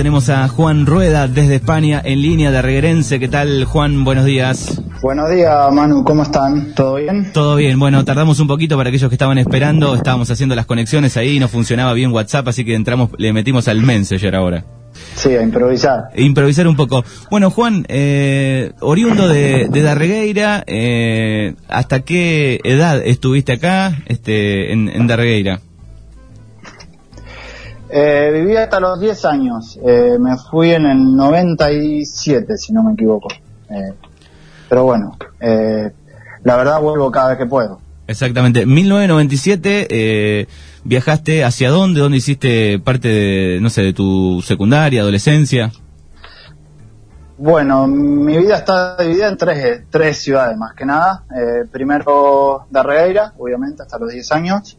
tenemos a Juan Rueda desde España en línea de Reguerense. ¿Qué tal, Juan? Buenos días. Buenos días, Manu. ¿Cómo están? ¿Todo bien? Todo bien. Bueno, tardamos un poquito para aquellos que estaban esperando. Estábamos haciendo las conexiones ahí y no funcionaba bien WhatsApp, así que entramos, le metimos al Messenger ahora. Sí, a improvisar. Improvisar un poco. Bueno, Juan, eh, oriundo de, de Darregueira, eh, ¿hasta qué edad estuviste acá este, en, en Darregueira? Eh, viví hasta los 10 años. Eh, me fui en el 97, si no me equivoco. Eh, pero bueno, eh, la verdad vuelvo cada vez que puedo. Exactamente. 1997, eh, ¿viajaste hacia dónde? ¿Dónde hiciste parte de, no sé, de tu secundaria, adolescencia? Bueno, mi vida está dividida en tres, tres ciudades más que nada. Eh, primero Darregueira, obviamente, hasta los 10 años.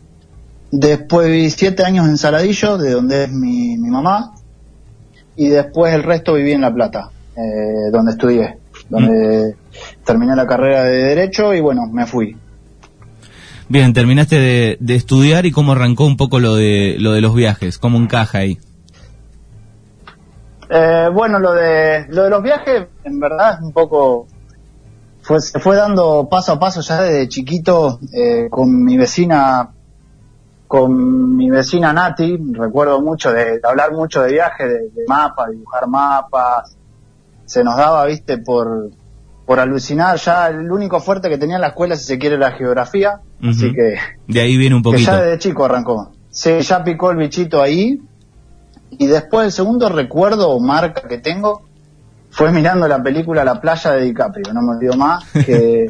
Después viví siete años en Saladillo, de donde es mi, mi mamá. Y después el resto viví en La Plata, eh, donde estudié, donde terminé la carrera de Derecho y bueno, me fui. Bien, terminaste de, de estudiar y cómo arrancó un poco lo de, lo de los viajes, cómo encaja ahí. Eh, bueno, lo de, lo de los viajes, en verdad, es un poco. Fue, se fue dando paso a paso ya desde chiquito eh, con mi vecina, con mi vecina Nati. Recuerdo mucho de, de hablar mucho de viajes, de, de mapas, dibujar mapas. Se nos daba, viste, por, por alucinar. Ya el único fuerte que tenía en la escuela, si se quiere, la geografía. Así que, De ahí viene un que poquito. ya desde chico arrancó. Sí, ya picó el bichito ahí. Y después el segundo recuerdo o marca que tengo fue mirando la película La playa de DiCaprio, no me olvido más, que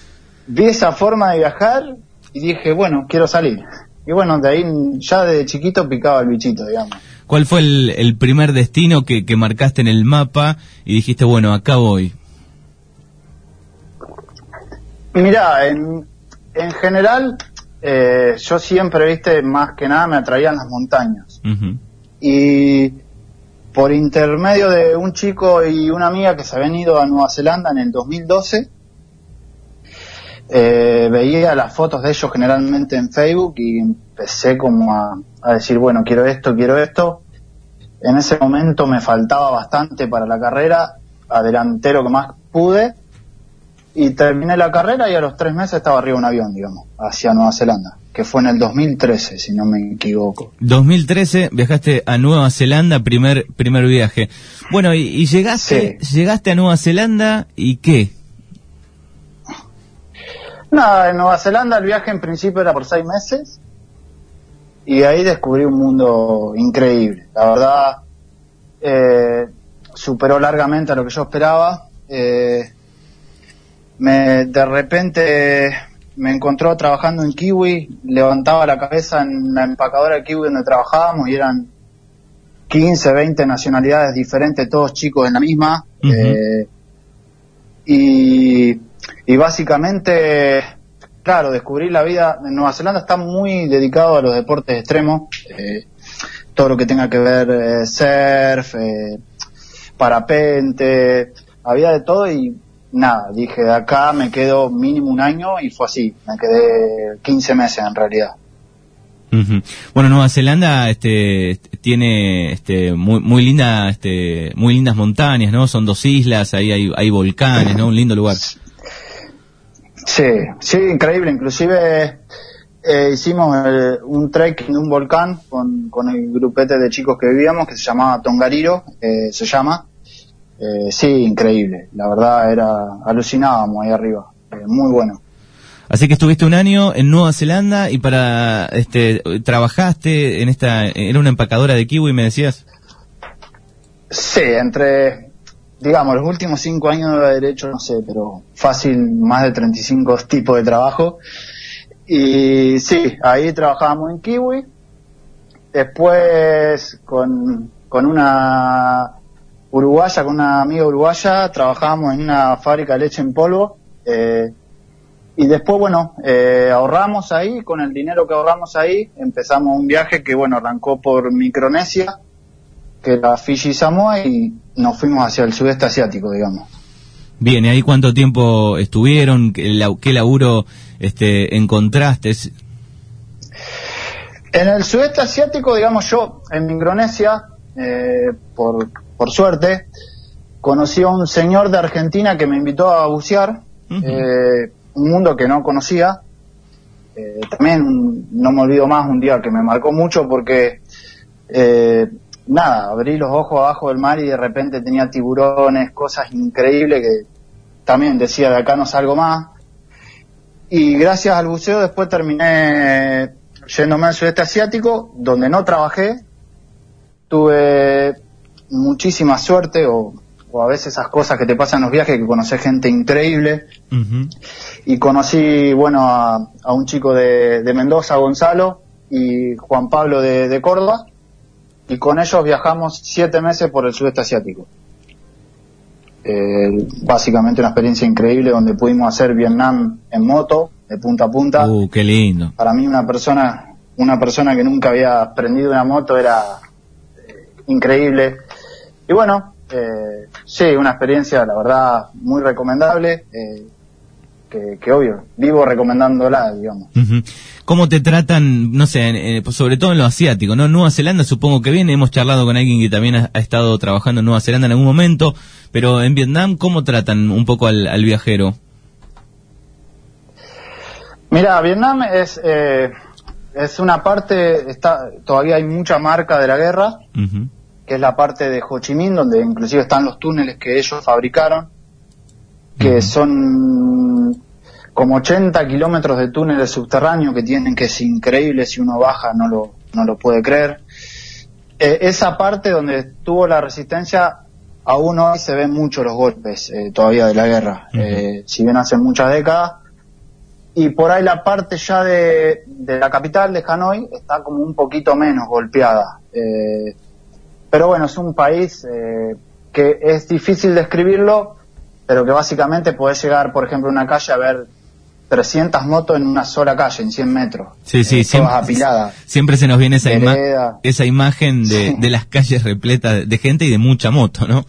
vi esa forma de viajar y dije, bueno, quiero salir. Y bueno, de ahí ya de chiquito picaba el bichito, digamos. ¿Cuál fue el, el primer destino que, que marcaste en el mapa y dijiste, bueno, acá voy? Mirá, en, en general, eh, yo siempre, viste, más que nada me atraían las montañas. Y por intermedio de un chico y una amiga que se habían ido a Nueva Zelanda en el 2012, eh, veía las fotos de ellos generalmente en Facebook y empecé como a, a decir, bueno, quiero esto, quiero esto. En ese momento me faltaba bastante para la carrera, adelanté lo que más pude y terminé la carrera y a los tres meses estaba arriba de un avión, digamos, hacia Nueva Zelanda, que fue en el 2013, si no me equivoco. 2013 viajaste a Nueva Zelanda, primer primer viaje. Bueno, y, y llegaste llegaste a Nueva Zelanda y qué? Nada, en Nueva Zelanda el viaje en principio era por seis meses y ahí descubrí un mundo increíble. La verdad, eh, superó largamente a lo que yo esperaba. Eh, me, de repente me encontró trabajando en Kiwi, levantaba la cabeza en la empacadora de Kiwi donde trabajábamos y eran 15, 20 nacionalidades diferentes, todos chicos en la misma. Eh, y, y básicamente, claro, descubrir la vida en Nueva Zelanda está muy dedicado a los deportes extremos, eh, todo lo que tenga que ver eh, surf, eh, parapente, había de todo y nada, dije, acá me quedo mínimo un año y fue así, me quedé 15 meses en realidad. Bueno, Nueva Zelanda este tiene este muy muy linda este muy lindas montañas, ¿no? Son dos islas, ahí hay, hay volcanes, ¿no? Un lindo lugar. Sí, sí, increíble. Inclusive eh, hicimos eh, un trek de un volcán con, con el grupete de chicos que vivíamos que se llamaba Tongariro, eh, se llama. Eh, sí, increíble. La verdad era alucinábamos ahí arriba. Eh, muy bueno. Así que estuviste un año en Nueva Zelanda y para este trabajaste en esta era una empacadora de kiwi, me decías. Sí, entre, digamos, los últimos cinco años de derecho, no sé, pero fácil, más de 35 tipos de trabajo. Y sí, ahí trabajábamos en Kiwi. Después, con, con una uruguaya, con una amiga uruguaya, trabajábamos en una fábrica de leche en polvo. Eh, y después, bueno, eh, ahorramos ahí, con el dinero que ahorramos ahí, empezamos un viaje que, bueno, arrancó por Micronesia, que era Fiji y Samoa, y nos fuimos hacia el sudeste asiático, digamos. Bien, ¿y ahí cuánto tiempo estuvieron? ¿Qué, laburo este encontraste? En el sudeste asiático, digamos yo, en Micronesia, eh, por, por suerte, conocí a un señor de Argentina que me invitó a bucear, eh, un mundo que no conocía. Eh, también no me olvido más un día que me marcó mucho porque, eh, nada, abrí los ojos abajo del mar y de repente tenía tiburones, cosas increíbles que también decía de acá no salgo más. Y gracias al buceo después terminé yéndome al sudeste asiático, donde no trabajé. Tuve muchísima suerte o, o a veces esas cosas que te pasan en los viajes, que conoces gente increíble. Y conocí, bueno, a, a un chico de, de Mendoza, Gonzalo, y Juan Pablo de, de Córdoba. Y con ellos viajamos siete meses por el sudeste asiático. Eh, básicamente una experiencia increíble donde pudimos hacer Vietnam en moto, de punta a punta. Uh, qué lindo. Para mí una persona, una persona que nunca había prendido una moto era eh, increíble. Y bueno, eh, sí, una experiencia, la verdad, muy recomendable, eh, que, que obvio, vivo recomendándola, digamos. ¿Cómo te tratan, no sé, eh, pues sobre todo en lo asiático, ¿no? Nueva Zelanda supongo que viene, hemos charlado con alguien que también ha, ha estado trabajando en Nueva Zelanda en algún momento, pero en Vietnam, ¿cómo tratan un poco al, al viajero? Mira, Vietnam es, eh, es una parte, está, todavía hay mucha marca de la guerra, que es la parte de Ho Chi Minh, donde inclusive están los túneles que ellos fabricaron, que son como 80 kilómetros de túneles subterráneos que tienen, que es increíble, si uno baja no lo, no lo puede creer. Eh, esa parte donde estuvo la resistencia, aún hoy se ven mucho los golpes eh, todavía de la guerra, eh, si bien hace muchas décadas. Y por ahí la parte ya de, de la capital de Hanoi está como un poquito menos golpeada. Eh, pero bueno, es un país eh, que es difícil describirlo, pero que básicamente podés llegar, por ejemplo, a una calle a ver 300 motos en una sola calle, en 100 metros. Sí, sí, Eh, siempre, todas apiladas. siempre se nos viene esa, ima- esa imagen de, Sí. de las calles repletas de gente y de mucha moto, ¿no?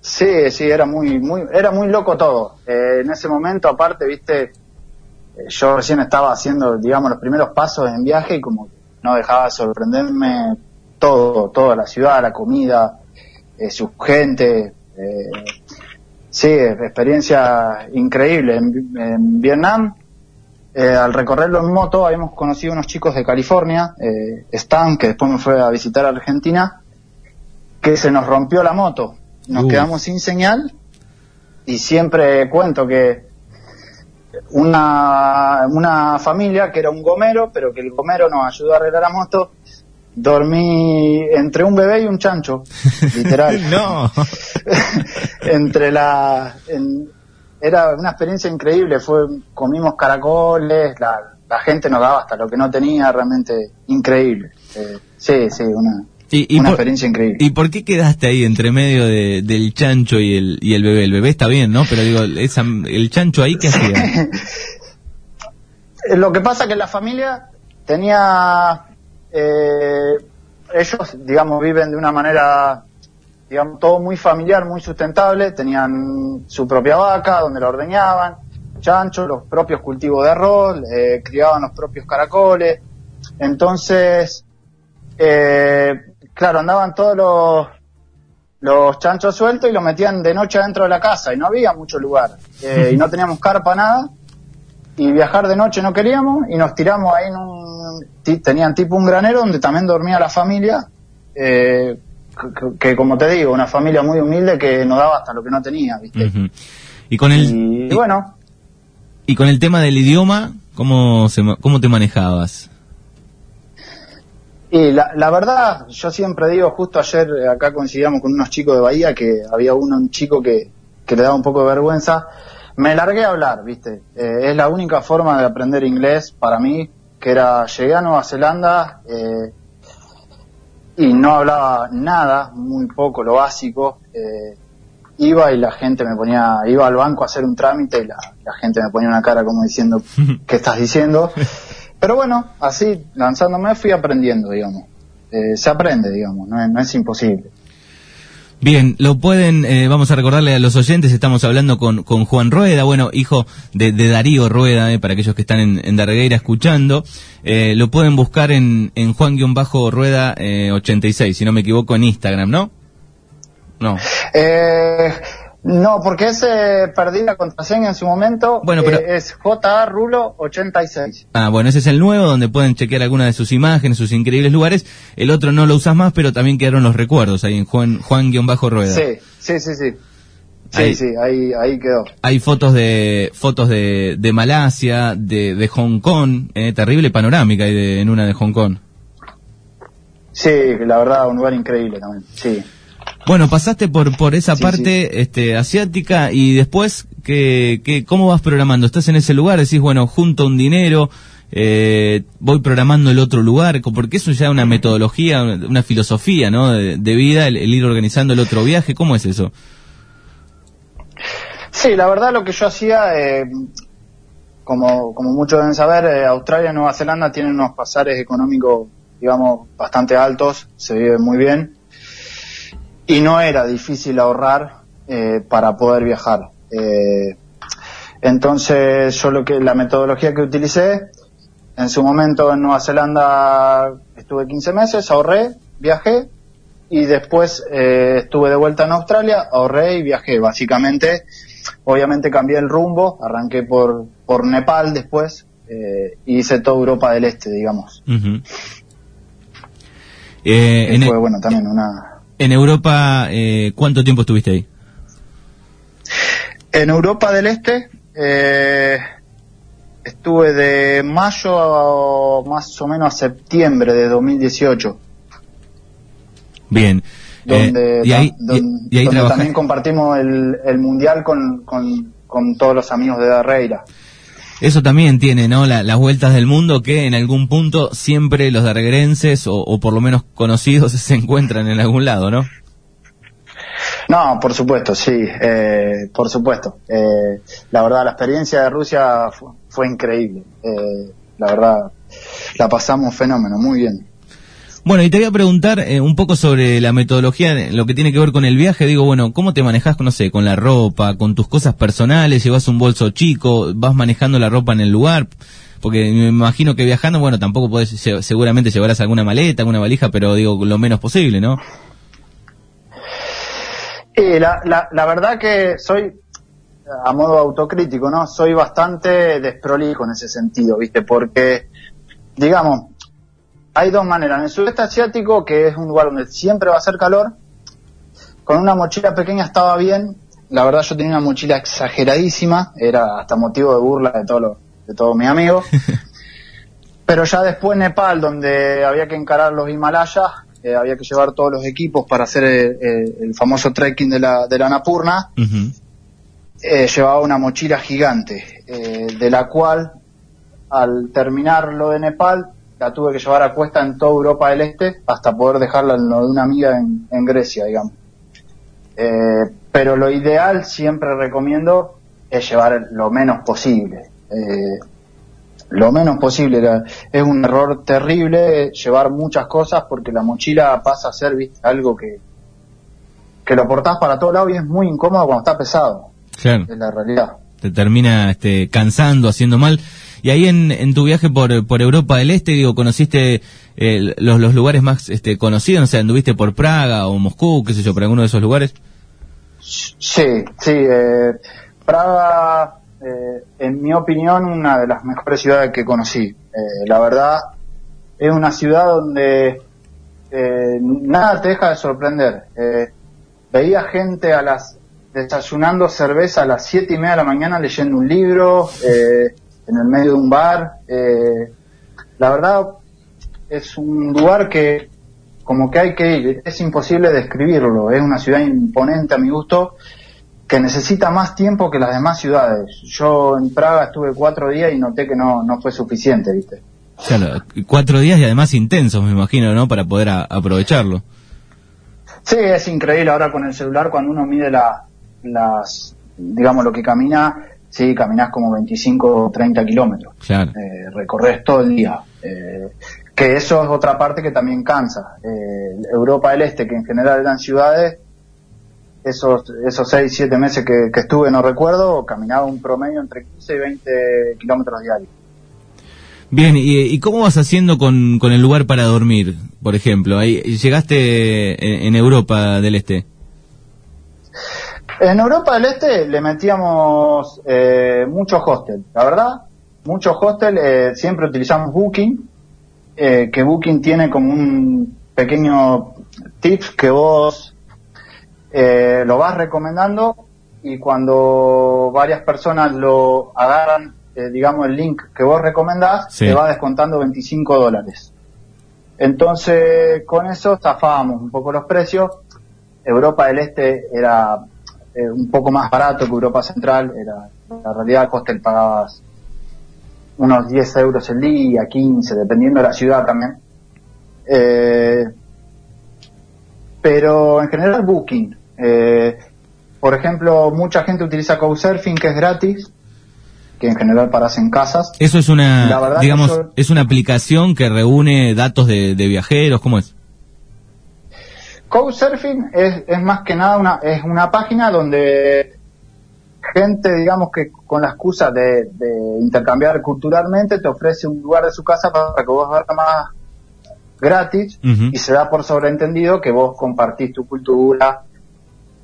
Sí, sí, era muy, muy, era muy loco todo. Eh, en ese momento, aparte, viste, eh, yo recién estaba haciendo, digamos, los primeros pasos en viaje y como no dejaba de sorprenderme todo, toda la ciudad, la comida, eh, su gente. eh, sí, experiencia increíble. En, en Vietnam, eh, al recorrerlo en moto, habíamos conocido unos chicos de California, eh, Stan, que después me fue a visitar a Argentina, que se nos rompió la moto. Nos Uh. quedamos sin señal y siempre cuento que una, una familia que era un gomero, pero que el gomero nos ayudó a arreglar la moto, dormí entre un bebé y un chancho, literal. no. entre la en- era una experiencia increíble fue comimos caracoles la, la gente nos daba hasta lo que no tenía realmente increíble Eh, sí sí una Y, y una por, experiencia increíble ¿Y por qué quedaste ahí entre medio de- del chancho y el, y el bebé? El bebé está bien, ¿no? Pero digo, esa, el chancho ahí, ¿qué hacía? Lo que pasa que la familia tenía, eh, ellos, digamos, viven de una manera, digamos, todo muy familiar, muy sustentable. Tenían su propia vaca donde la ordeñaban, chancho, los propios cultivos de arroz, eh, criaban los propios caracoles. Entonces, eh, claro, andaban todos los, los chanchos sueltos y los metían de noche adentro de la casa y no había mucho lugar. Eh, y no teníamos carpa, nada y viajar de noche no queríamos y nos tiramos ahí en un tenían tipo un granero donde también dormía la familia eh, que, que, como te digo una familia muy humilde que nos daba hasta lo que no tenía viste. Y con el, y, y, bueno y con el tema del idioma, ¿cómo, se, cómo te manejabas? y la, la verdad yo siempre digo justo ayer acá coincidíamos con unos chicos de Bahía que había uno un chico que, que le daba un poco de vergüenza me largué a hablar viste Eh, es la única forma de aprender inglés para mí que era llegué a Nueva Zelanda eh, y no hablaba nada, muy poco, lo básico. eh, iba y la gente me ponía, iba al banco a hacer un trámite y la, la gente me ponía una cara como diciendo, ¿qué estás diciendo? Pero bueno, así, lanzándome, fui aprendiendo, digamos. Eh, se aprende, digamos, no es, no es imposible. Bien, lo pueden, eh, vamos a recordarle a los oyentes, estamos hablando con, con Juan Rueda, bueno, hijo de, Darío Rueda, eh, para aquellos que están en, en escuchando, eh, lo pueden buscar en, en Juan-Rueda eh, 86, si no me equivoco, en Instagram, ¿no? No. Eh, no, porque ese perdí la contraseña en su momento. Bueno, pero... Eh, es JA Rulo 86. Ah, bueno, ese es el nuevo donde pueden chequear algunas de sus imágenes, sus increíbles lugares. El otro no lo usas más, pero también quedaron los recuerdos ahí en Juan, Juan-Rueda. Sí, sí, sí, sí. Sí, ahí, sí, ahí, ahí quedó. Hay fotos de fotos de, de Malasia, de, de Hong Kong, eh, terrible panorámica ahí de, en una de Hong Kong. Sí, la verdad, un lugar increíble también, sí. Bueno, pasaste por por esa sí, parte sí. este asiática y después que, que cómo vas programando. Estás en ese lugar, decís bueno junto un dinero, eh, voy programando el otro lugar, porque eso ya es una metodología, una filosofía, ¿no? De, de vida, el, el, ir organizando el otro viaje. ¿Cómo es eso? Sí, la verdad lo que yo hacía, eh, como como muchos deben saber, eh, Australia y Nueva Zelanda tienen unos pasares económicos, digamos, bastante altos, se vive muy bien y no era difícil ahorrar eh, para poder viajar. Eh, entonces yo lo que la metodología que utilicé en su momento en Nueva Zelanda estuve 15 meses, ahorré, viajé y después eh, estuve de vuelta en Australia, ahorré y viajé. Básicamente, obviamente cambié el rumbo, arranqué por por Nepal después eh, y hice toda Europa del Este, digamos. Uh -huh. eh, fue, bueno, también una en Europa, eh, ¿cuánto tiempo estuviste ahí? En Europa del Este, eh, estuve de mayo a más o menos a septiembre de 2018. Bien. Donde, eh, y ahí, don, y, y ahí donde también compartimos el, el mundial con, con, con, todos los amigos de Darreira. Eso también tiene, ¿no? La, las vueltas del mundo que en algún punto siempre los darguerenses o, o por lo menos conocidos se encuentran en algún lado, ¿no? No, por supuesto, sí, eh, por supuesto. Eh, la verdad, la experiencia de Rusia fue, fue increíble. Eh, la verdad, la pasamos fenómeno, muy bien. Bueno, y te voy a preguntar eh, un poco sobre la metodología, lo que tiene que ver con el viaje. Digo, bueno, ¿cómo te manejas, no sé, con la ropa, con tus cosas personales? ¿Llevas un bolso chico? ¿Vas manejando la ropa en el lugar? Porque me imagino que viajando, bueno, tampoco podés, seguramente llevarás alguna maleta, alguna valija, pero digo, lo menos posible, ¿no? Eh, la, la, la verdad que soy, a modo autocrítico, ¿no? Soy bastante desprolijo en ese sentido, ¿viste? Porque, digamos, hay dos maneras. En el sudeste asiático, que es un lugar donde siempre va a hacer calor, con una mochila pequeña estaba bien. La verdad yo tenía una mochila exageradísima, era hasta motivo de burla de todos de todos mis amigos. Pero ya después Nepal, donde había que encarar los Himalayas, eh, había que llevar todos los equipos para hacer el, el, el famoso trekking de la, de la Napurna, uh -huh. eh, llevaba una mochila gigante, eh, de la cual al terminar lo de Nepal la tuve que llevar a cuesta en toda Europa del Este hasta poder dejarla en lo de una amiga en, en Grecia, digamos. Eh, pero lo ideal siempre recomiendo es llevar lo menos posible. Eh, lo menos posible. Es un error terrible llevar muchas cosas porque la mochila pasa a ser ¿viste? algo que, que lo portás para todos lados y es muy incómodo cuando está pesado. Claro. Es la realidad. Te termina este, cansando, haciendo mal. Y ahí en, en tu viaje por, por Europa del Este, digo, conociste eh, los, lugares más este, conocidos, o sea, anduviste por Praga o Moscú, qué sé yo, por alguno de esos lugares. Sí, sí, eh, Praga, eh, en mi opinión, una de las mejores ciudades que conocí. Eh, la verdad, es una ciudad donde eh, nada te deja de sorprender. Eh, veía gente a las desayunando cerveza a las siete y media de la mañana leyendo un libro, eh, en el medio de un bar. Eh, la verdad, es un lugar que como que hay que ir, es imposible describirlo, es una ciudad imponente a mi gusto, que necesita más tiempo que las demás ciudades. Yo en Praga estuve cuatro días y noté que no, no fue suficiente, ¿viste? Claro, cuatro días y además intensos, me imagino, ¿no? Para poder a, aprovecharlo. Sí, es increíble ahora con el celular cuando uno mide la, las, digamos, lo que camina, sí, caminás como 25 o 30 kilómetros. Claro. Eh, recorres todo el día. Eh, que eso es otra parte que también cansa. Eh, Europa del Este, que en general eran ciudades, esos esos 6, 7 meses que, que estuve, no recuerdo, caminaba un promedio entre 15 y 20 kilómetros diarios. Bien, ¿y, y cómo vas haciendo con, con, el lugar para dormir, por ejemplo? Ahí, ¿Llegaste en, en, Europa del Este? En Europa del Este le metíamos eh, muchos hostels, la verdad, muchos hostels, eh, siempre utilizamos Booking, eh, que Booking tiene como un pequeño tips que vos eh, lo vas recomendando y cuando varias personas lo agarran eh, digamos, el link que vos recomendás, te va descontando 25 dólares. Entonces, con eso zafábamos un poco los precios. Europa del Este era eh, un poco más barato que Europa Central. Era, la realidad, el hostel pagabas unos 10 euros el día, 15, dependiendo de la ciudad también. Eh, pero en general, Booking. Eh, por ejemplo, mucha gente utiliza Couchsurfing, que es gratis que en general paras en casas. Eso es una, digamos, es una aplicación que reúne datos de, viajeros, ¿cómo es? Couchsurfing es, es más que nada una, es una página donde gente, digamos que con la excusa de, intercambiar culturalmente, te ofrece un lugar de su casa para que vos más gratis y se da por sobreentendido que vos compartís tu cultura.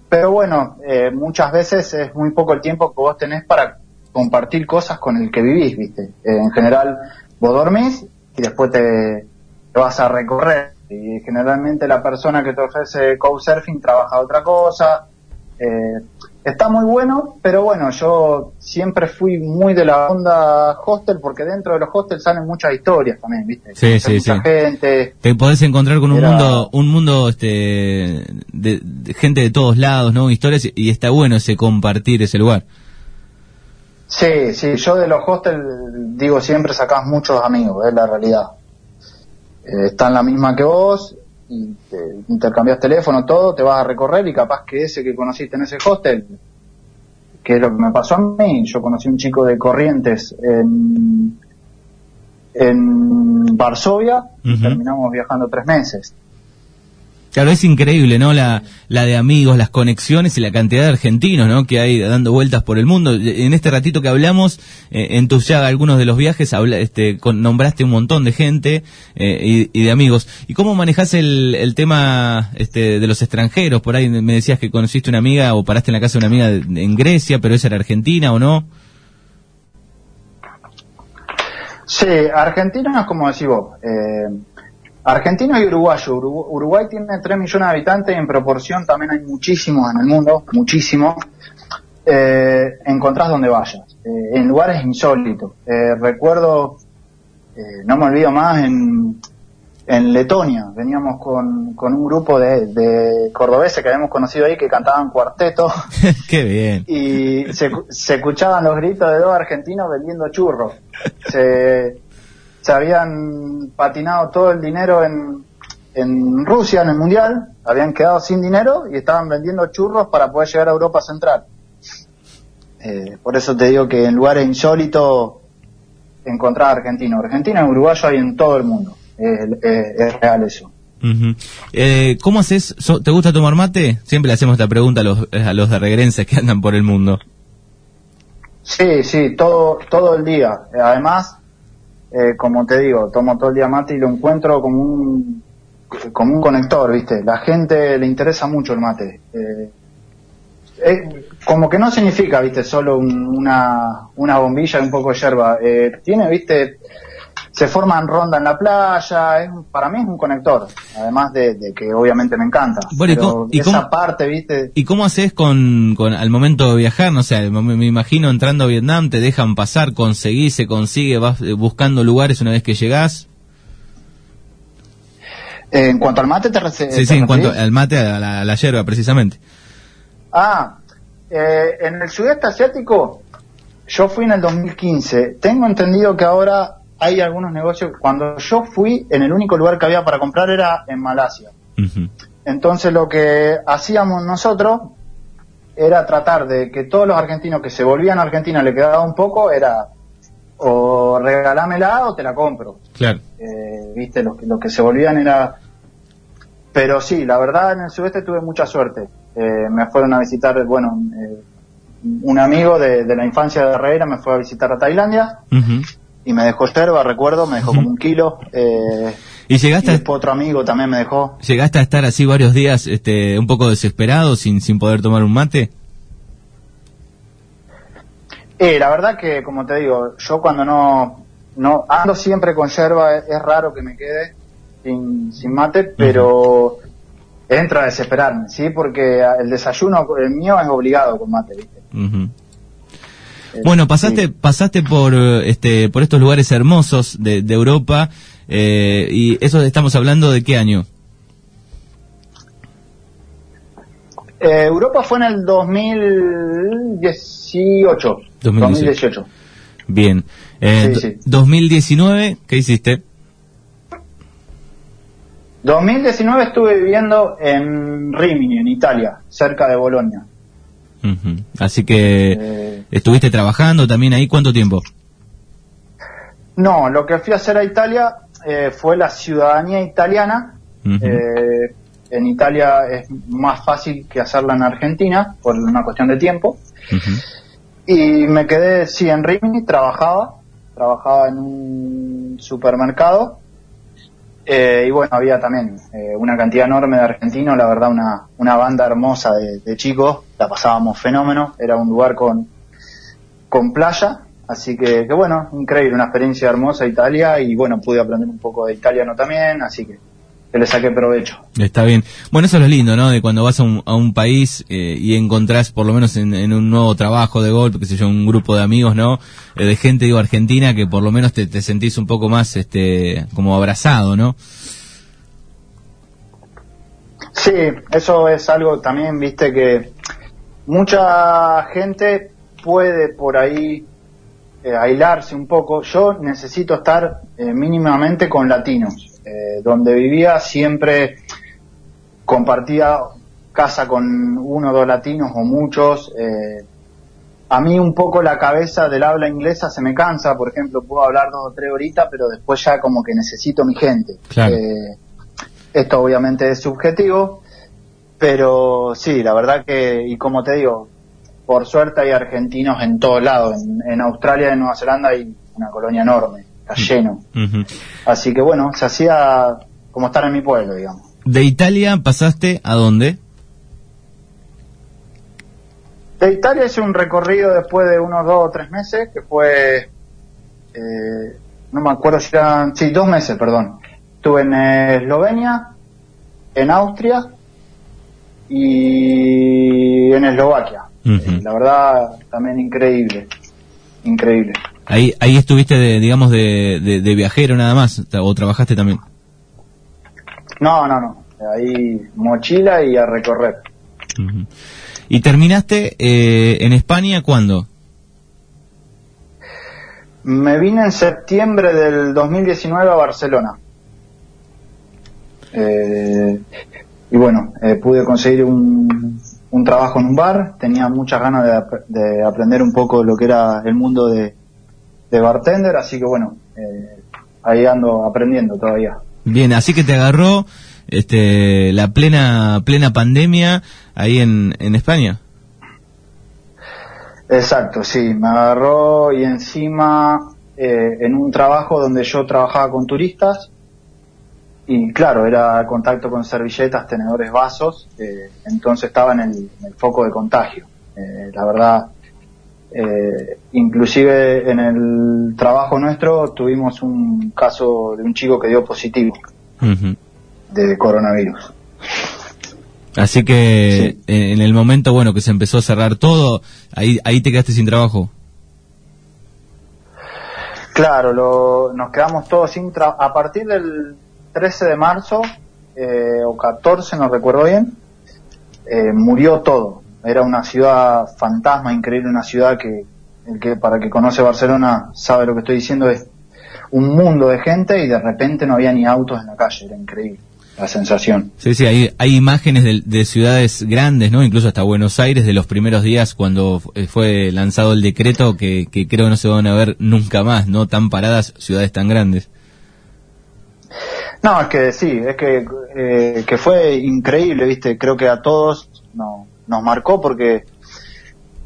Pero bueno, eh, muchas veces es muy poco el tiempo que vos tenés para compartir cosas con el que vivís, ¿viste? Eh, en general, vos dormís y después te, vas a recorrer. Y generalmente la persona que te ofrece Couchsurfing trabaja otra cosa. Eh, está muy bueno, pero bueno, yo siempre fui muy de la onda hostel porque dentro de los hostels salen muchas historias también, ¿viste? Sí, sí, mucha gente. Te podés encontrar con un mundo, un mundo este, de, gente de todos lados, ¿no? Historias y está bueno ese compartir ese lugar. Sí, sí, yo de los hostels digo siempre sacás muchos amigos, es la realidad. Eh, están la misma que vos y te intercambias teléfono, todo, te vas a recorrer y capaz que ese que conociste en ese hostel, que es lo que me pasó a mí, yo conocí un chico de Corrientes en, en Varsovia y terminamos viajando tres meses. Claro, es increíble, ¿no? La, la de amigos, las conexiones y la cantidad de argentinos, ¿no? Que hay dando vueltas por el mundo. En este ratito que hablamos, eh, en tus ya algunos de los viajes, habla, este, nombraste un montón de gente eh, y, de amigos. ¿Y cómo manejas el, el tema este, de los extranjeros? Por ahí me decías que conociste una amiga o paraste en la casa de una amiga en Grecia, pero esa era argentina o no? Sí, Argentina como decís vos. Eh, Argentino y uruguayo. Uruguay tiene 3 millones de habitantes y en proporción también hay muchísimos en el mundo, muchísimos. Eh, encontrás donde vayas, eh, en lugares insólitos. Eh, recuerdo, eh, no me olvido más, en, en Letonia, veníamos con, con un grupo de, de cordobeses que habíamos conocido ahí que cantaban cuarteto. Qué bien. Y se, se escuchaban los gritos de dos argentinos vendiendo churros. Se, se habían patinado todo el dinero en, en Rusia, en el Mundial, habían quedado sin dinero y estaban vendiendo churros para poder llegar a Europa Central. Eh, por eso te digo que en lugares insólitos encontrar argentino. Argentino y uruguayo hay en todo el mundo. Es, real eso. eh, ¿Cómo haces? ¿Te gusta tomar mate? Siempre le hacemos esta pregunta a los, a los de regrenses que andan por el mundo. Sí, sí, todo, todo el día. Además, eh, como te digo, tomo todo el día mate y lo encuentro como un, como un conector, ¿viste? La gente le interesa mucho el mate. Eh, como que no significa, ¿viste? Solo una, una bombilla y un poco de yerba. Eh, tiene, ¿viste? Se forman ronda en la playa, es, para mí es un conector, además de, que obviamente me encanta. Bueno, y, esa parte, ¿viste? ¿Y cómo haces con, con, al momento de viajar? No sé, me, imagino entrando a Vietnam, te dejan pasar, conseguís, se consigue, vas eh, buscando lugares una vez que llegás. en cuanto al mate, te Sí, sí, en cuanto al mate, a la, la yerba, precisamente. Ah, eh, en el sudeste asiático, yo fui en el 2015. Tengo entendido que ahora hay algunos negocios, cuando yo fui, en el único lugar que había para comprar era en Malasia. Entonces lo que hacíamos nosotros era tratar de que todos los argentinos que se volvían a Argentina le quedaba un poco, era o regalámela o te la compro. Claro. Eh, Viste, los que, los que se volvían era... Pero sí, la verdad en el sudeste tuve mucha suerte. eh, me fueron a visitar, bueno, eh, un amigo de, de, la infancia de Herrera me fue a visitar a Tailandia y me dejó yerba, recuerdo, me dejó como un kilo. Eh, ¿Y llegaste? Y otro amigo también me dejó. ¿Llegaste a estar así varios días este, un poco desesperado sin, sin poder tomar un mate? Eh, la verdad que, como te digo, yo cuando no, no ando siempre con yerba, es, raro que me quede sin, sin mate, pero entra a desesperarme, ¿sí? Porque el desayuno, el mío es obligado con mate, ¿viste? Bueno, pasaste, pasaste por, este, por estos lugares hermosos de, de Europa, eh, y eso estamos hablando de qué año? Eh, Europa fue en el 2018. 2018. Bien. Eh, sí, sí. 2019, ¿qué hiciste? 2019 estuve viviendo en Rimini, en Italia, cerca de Bolonia. Uh -huh. Así que eh, estuviste trabajando también ahí, ¿cuánto tiempo? No, lo que fui a hacer a Italia eh, fue la ciudadanía italiana. Uh -huh. eh, en Italia es más fácil que hacerla en Argentina por una cuestión de tiempo. Uh -huh. Y me quedé, sí, en Rimini, trabajaba, trabajaba en un supermercado. Eh, y bueno, había también eh, una cantidad enorme de argentinos, la verdad, una, una banda hermosa de, chicos, la pasábamos fenómeno, era un lugar con, con playa, así que, que bueno, increíble, una experiencia hermosa Italia y bueno, pude aprender un poco de italiano también, así que que le saqué provecho. Está bien. Bueno, eso es lo lindo, ¿no? De cuando vas a un, a un país eh, y encontrás, por lo menos en, en, un nuevo trabajo de golpe, que sé yo, un grupo de amigos, ¿no? Eh, de gente, digo, argentina, que por lo menos te, te, sentís un poco más, este, como abrazado, ¿no? Sí, eso es algo también, viste, que mucha gente puede por ahí eh, aislarse un poco. Yo necesito estar eh, mínimamente con latinos eh, donde vivía siempre compartía casa con uno o dos latinos o muchos. Eh, a mí un poco la cabeza del habla inglesa se me cansa, por ejemplo, puedo hablar dos o tres horitas, pero después ya como que necesito mi gente. Claro. Eh, esto obviamente es subjetivo, pero sí, la verdad que, y como te digo, por suerte hay argentinos en todos lados. En, en Australia y en Nueva Zelanda hay una colonia enorme está lleno. Uh -huh. Así que bueno, se hacía como estar en mi pueblo, digamos. ¿De Italia pasaste a dónde? De Italia hice un recorrido después de unos dos o tres meses, que fue, eh, no me acuerdo si eran, sí, dos meses, perdón. Estuve en Eslovenia, en Austria y en Eslovaquia. Uh -huh. La verdad, también increíble, increíble. Ahí, ahí estuviste, de, digamos, de, de, de, viajero nada más, o trabajaste también. No, no, no. Ahí mochila y a recorrer. Uh -huh. ¿Y terminaste eh, en España cuándo? Me vine en septiembre del 2019 a Barcelona. Eh, y bueno, eh, pude conseguir un, un, trabajo en un bar. Tenía muchas ganas de, de aprender un poco lo que era el mundo de, de bartender, así que bueno, eh, ahí ando aprendiendo todavía. Bien, así que te agarró este, la plena plena pandemia ahí en, en España. Exacto, sí, me agarró y encima eh, en un trabajo donde yo trabajaba con turistas y claro, era contacto con servilletas, tenedores, vasos, eh, entonces estaba en el, en el, foco de contagio. Eh, la verdad, eh, inclusive en el trabajo nuestro tuvimos un caso de un chico que dio positivo uh -huh. de coronavirus. Así que sí. en el momento bueno que se empezó a cerrar todo, ahí ahí te quedaste sin trabajo. Claro, lo, nos quedamos todos sin trabajo. A partir del 13 de marzo eh, o 14, no recuerdo bien, eh, murió todo era una ciudad fantasma, increíble, una ciudad que el que para que conoce Barcelona sabe lo que estoy diciendo es un mundo de gente y de repente no había ni autos en la calle, era increíble la sensación. Sí, sí, hay, hay imágenes de, de, ciudades grandes, ¿no? Incluso hasta Buenos Aires de los primeros días cuando fue lanzado el decreto que, que creo que no se van a ver nunca más, ¿no? Tan paradas ciudades tan grandes. No, es que sí, es que, eh, que fue increíble, viste, creo que a todos nos marcó porque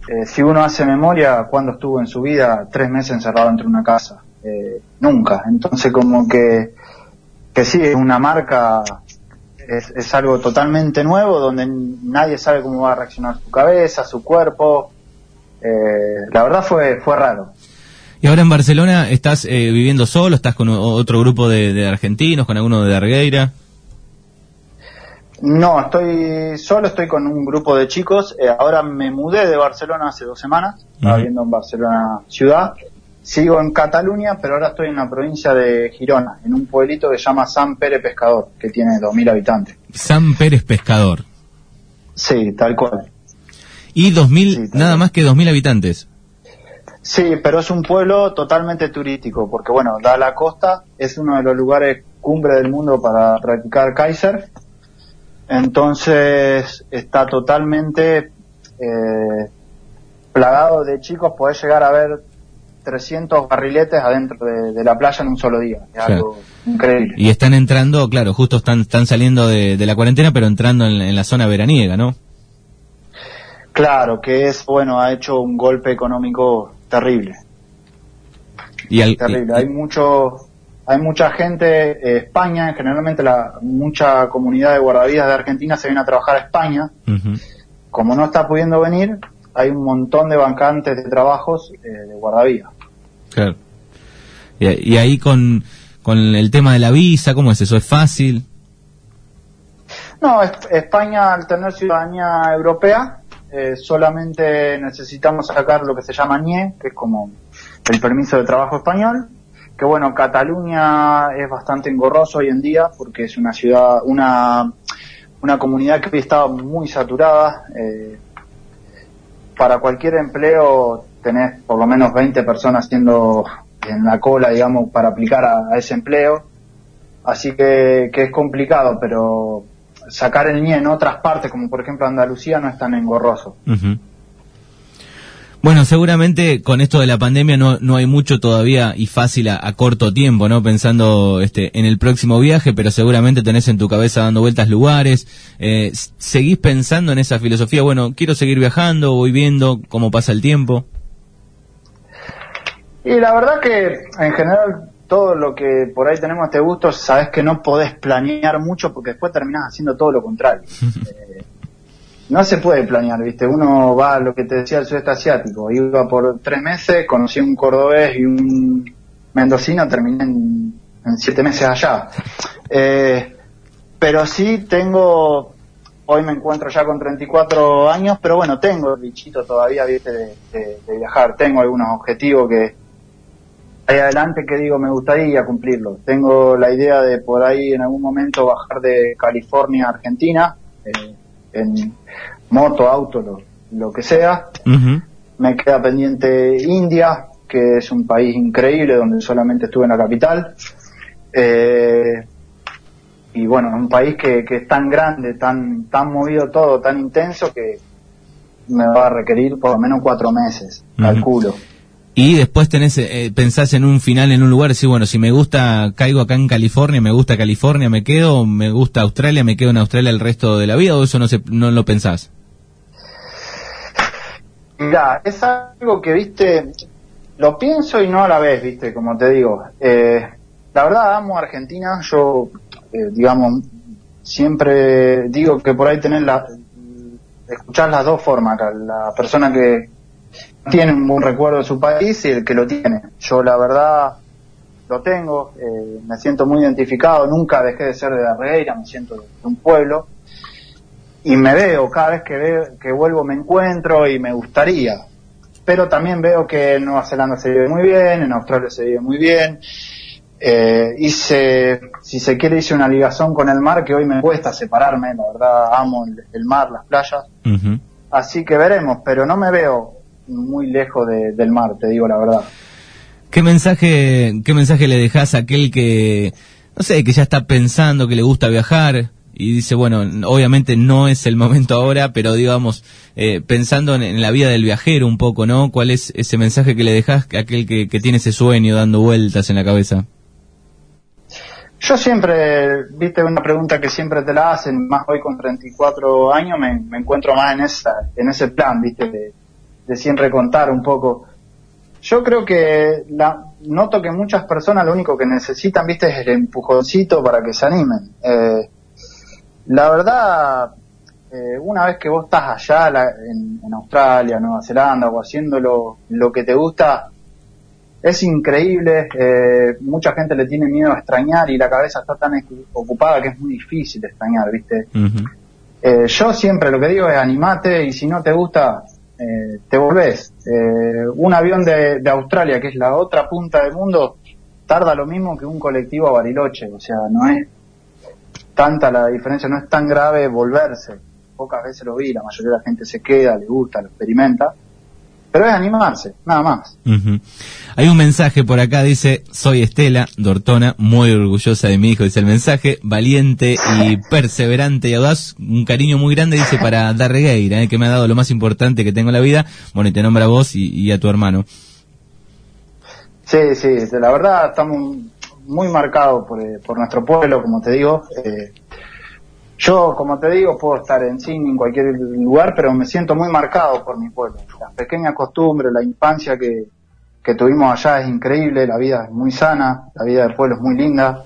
eh, si uno hace memoria, cuando estuvo en su vida tres meses encerrado dentro de una casa, eh, nunca. Entonces como que, que sí, es una marca, es, es algo totalmente nuevo donde nadie sabe cómo va a reaccionar su cabeza, su cuerpo. Eh, la verdad fue, fue raro. Y ahora en Barcelona estás eh, viviendo solo, estás con otro grupo de, de argentinos, con alguno de Argueira. No, estoy solo, estoy con un grupo de chicos. Eh, ahora me mudé de Barcelona hace dos semanas, estaba viviendo en Barcelona ciudad. Sigo en Cataluña, pero ahora estoy en la provincia de Girona, en un pueblito que se llama San Pérez Pescador, que tiene 2.000 habitantes. San Pérez Pescador. Sí, tal cual. ¿Y 2.000, nada más que 2.000 habitantes? Sí, pero es un pueblo totalmente turístico, porque bueno, da la costa, es uno de los lugares cumbre del mundo para practicar Kaiser entonces está totalmente eh, plagado de chicos, podés llegar a ver 300 barriletes adentro de, la playa en un solo día. Es algo increíble. Y están entrando, claro, justo están, están saliendo de, la cuarentena, pero entrando en, la zona veraniega, ¿no? Claro, que es, bueno, ha hecho un golpe económico terrible. Y terrible. Hay mucho, hay mucha gente, eh, España, generalmente la mucha comunidad de guardavidas de Argentina se viene a trabajar a España. Como no está pudiendo venir, hay un montón de vacantes de trabajos eh, de guardavidas. Claro. Y, ahí con, con el tema de la visa, ¿cómo es eso? ¿Es fácil? No, España al tener ciudadanía europea, eh, solamente necesitamos sacar lo que se llama NIE, que es como el permiso de trabajo español, que bueno, Cataluña es bastante engorroso hoy en día porque es una ciudad, una, una comunidad que está muy saturada. Eh, para cualquier empleo tenés por lo menos 20 personas haciendo en la cola, digamos, para aplicar a, ese empleo. Así que, que, es complicado, pero sacar el NIE en otras partes, como por ejemplo Andalucía, no es tan engorroso. Bueno, seguramente con esto de la pandemia no, no hay mucho todavía y fácil a, corto tiempo, ¿no? Pensando este, en el próximo viaje, pero seguramente tenés en tu cabeza dando vueltas lugares. Eh, ¿Seguís pensando en esa filosofía? Bueno, quiero seguir viajando, voy viendo cómo pasa el tiempo. Y la verdad que en general todo lo que por ahí tenemos este gusto, sabes que no podés planear mucho porque después terminás haciendo todo lo contrario. eh, no se puede planear, ¿viste? Uno va a lo que te decía el sudeste asiático. Iba por tres meses, conocí un cordobés y un mendocino, terminé en, siete meses allá. Eh, pero sí tengo, hoy me encuentro ya con 34 años, pero bueno, tengo el bichito todavía, ¿viste? De, viajar. Tengo algunos objetivos que hay adelante que digo me gustaría cumplirlos. Tengo la idea de por ahí en algún momento bajar de California a Argentina. Eh, en moto, auto, lo, que sea. Me queda pendiente India, que es un país increíble donde solamente estuve en la capital. Eh, y bueno, es un país que, que, es tan grande, tan, tan movido todo, tan intenso que me va a requerir por lo menos cuatro meses, calculo. Y después tenés, eh, pensás en un final en un lugar, sí, bueno, si me gusta, caigo acá en California, me gusta California, me quedo, me gusta Australia, me quedo en Australia el resto de la vida, o eso no, se, no lo pensás? Mira, es algo que, viste, lo pienso y no a la vez, viste, como te digo. Eh, la verdad, amo Argentina, yo, eh, digamos, siempre digo que por ahí tener la, escuchar las dos formas, la persona que tiene un buen recuerdo de su país y el que lo tiene. Yo la verdad lo tengo, eh, me siento muy identificado, nunca dejé de ser de la Regueira, me siento de un pueblo y me veo, cada vez que veo, que vuelvo me encuentro y me gustaría. Pero también veo que en Nueva Zelanda se vive muy bien, en Australia se vive muy bien. Eh, hice, si se quiere, hice una ligación con el mar que hoy me cuesta separarme, la verdad amo el, mar, las playas. Así que veremos, pero no me veo muy lejos del mar, te digo la verdad. ¿Qué mensaje, qué mensaje le dejas a aquel que, no sé, que ya está pensando, que le gusta viajar y dice, bueno, obviamente no es el momento ahora, pero digamos, eh, pensando en, la vida del viajero un poco, ¿no? ¿Cuál es ese mensaje que le dejas a aquel que, que tiene ese sueño dando vueltas en la cabeza? Yo siempre, viste, una pregunta que siempre te la hacen, más hoy con 34 años me, me encuentro más en esa, en ese plan, viste, de, de siempre contar un poco. Yo creo que la, noto que muchas personas lo único que necesitan, viste, es el empujoncito para que se animen. Eh, la verdad, eh, una vez que vos estás allá la- en, en Australia, Nueva Zelanda o haciendo lo, lo que te gusta, es increíble, eh, mucha gente le tiene miedo a extrañar y la cabeza está tan ocupada que es muy difícil extrañar, ¿viste? Yo siempre lo que digo es animate y si no te gusta, eh, te volvés. Eh, un avión de, de Australia, que es la otra punta del mundo, tarda lo mismo que un colectivo a Bariloche, o sea, no es tanta la diferencia, no es tan grave volverse. Pocas veces lo vi, la mayoría de la gente se queda, le gusta, lo experimenta, pero es animarse, nada más. Hay un mensaje por acá, dice, soy Estela Dortona, muy orgullosa de mi hijo, dice el mensaje, valiente y perseverante y audaz, un cariño muy grande, dice, para Darregueira, eh, que me ha dado lo más importante que tengo en la vida, bueno, y te nombra a vos y, y a tu hermano. Sí, sí, la verdad estamos muy marcados por, eh, por nuestro pueblo, como te digo. Eh, yo, como te digo, puedo estar en Sydney, en cualquier lugar, pero me siento muy marcado por mi pueblo. Las pequeñas costumbres, la infancia que, que tuvimos allá es increíble, la vida es muy sana, la vida del pueblo es muy linda.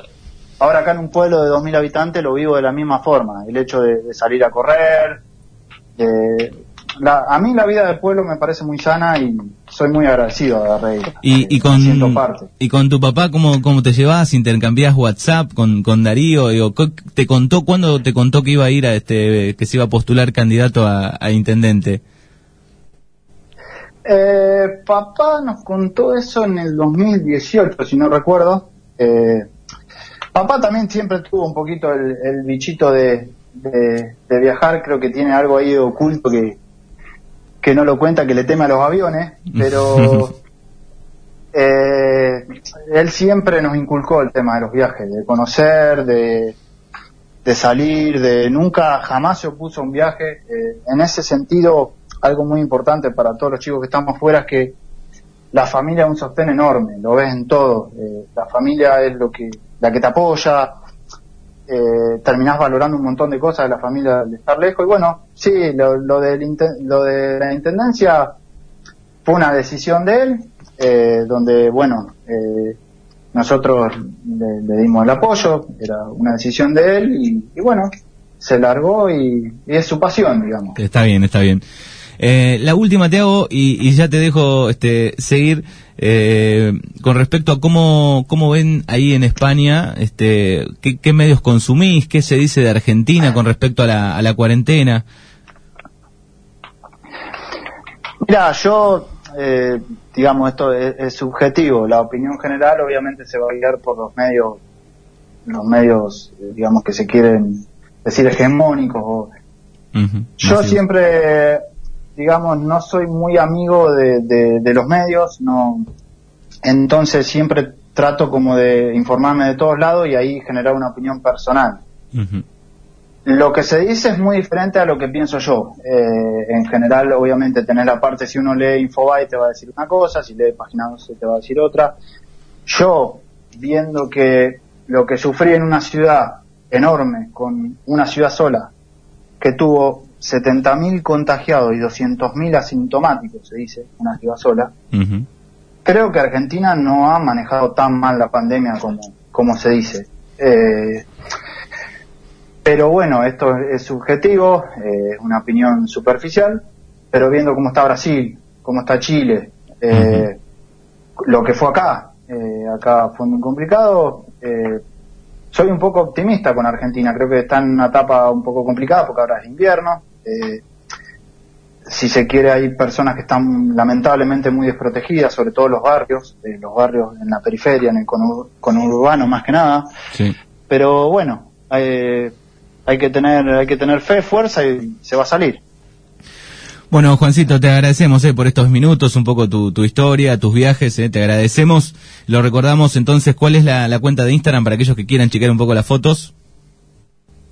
Ahora acá en un pueblo de 2.000 habitantes lo vivo de la misma forma, el hecho de, de salir a correr. de- la- a mí la vida del pueblo me parece muy sana y soy muy agradecido a Rey. Y, y con, Siento parte. y con tu papá, ¿cómo, cómo te llevas? ¿Intercambiás WhatsApp con, con Darío? Digo, ¿cu- ¿Te contó, cuándo te contó que iba a ir a este, que se iba a postular candidato a, a intendente? Eh, papá nos contó eso en el 2018, si no recuerdo. Eh, papá también siempre tuvo un poquito el, el bichito de, de, de viajar, creo que tiene algo ahí oculto que, que no lo cuenta, que le teme a los aviones, pero eh, él siempre nos inculcó el tema de los viajes, de conocer, de, de salir, de nunca jamás se opuso a un viaje. Eh, en ese sentido, algo muy importante para todos los chicos que estamos fuera es que la familia es un sostén enorme, lo ves en todo. Eh, la familia es lo que, la que te apoya, eh, terminás valorando un montón de cosas de la familia de estar lejos. Y bueno, sí, lo, lo, del lo de la intendencia fue una decisión de él, eh, donde, bueno, eh, nosotros le, dimos el apoyo, era una decisión de él y, bueno, se largó y es su pasión, digamos. Está bien, está bien. Eh, la última te hago y, y ya te dejo este, seguir eh, con respecto a cómo, cómo ven ahí en España, este, qué, qué medios consumís, qué se dice de Argentina con respecto a la, a la cuarentena. Mira, yo, eh, digamos, esto es, es subjetivo. La opinión general obviamente se va a guiar por los medios, los medios, eh, digamos, que se quieren decir hegemónicos. o- Yo siempre, digamos, no soy muy amigo de, de- de los medios, no, entonces siempre trato como de informarme de todos lados y ahí generar una opinión personal. Lo que se dice es muy diferente a lo que pienso yo. Eh, en general, obviamente, tenés la parte, si uno lee Infobae te va a decir una cosa, si lee Página 12 te va a decir otra. Yo, viendo que lo que sufrí en una ciudad enorme, con una ciudad sola, que tuvo 70.000 contagiados y 200.000 asintomáticos, se dice, una ciudad sola, creo que Argentina no ha manejado tan mal la pandemia como, como se dice. Eh, pero bueno, esto es, es subjetivo, eh, es una opinión superficial, pero viendo cómo está Brasil, cómo está Chile, eh, lo que fue acá, eh, acá fue muy complicado, eh, soy un poco optimista con Argentina, creo que está en una etapa un poco complicada porque ahora es invierno, eh, si se quiere, hay personas que están lamentablemente muy desprotegidas, sobre todo los barrios, eh, los barrios en la periferia, en el conurbano más que nada. Pero bueno, eh, hay que tener, hay que tener fe, fuerza y se va a salir. Bueno, Juancito, te agradecemos por estos minutos, un poco tu, tu historia, tus viajes, te agradecemos. Lo recordamos entonces, ¿cuál es la, cuenta de Instagram para aquellos que quieran chequear un poco las fotos?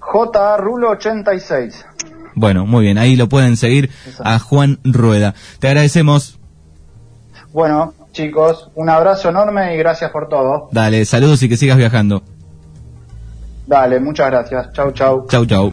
JRulo86. Bueno, muy bien, ahí lo pueden seguir a Juan Rueda. Te agradecemos. Bueno, chicos, un abrazo enorme y gracias por todo. Dale, saludos y que sigas viajando. Dale, muchas gracias. Chau, chau. Chau, chau.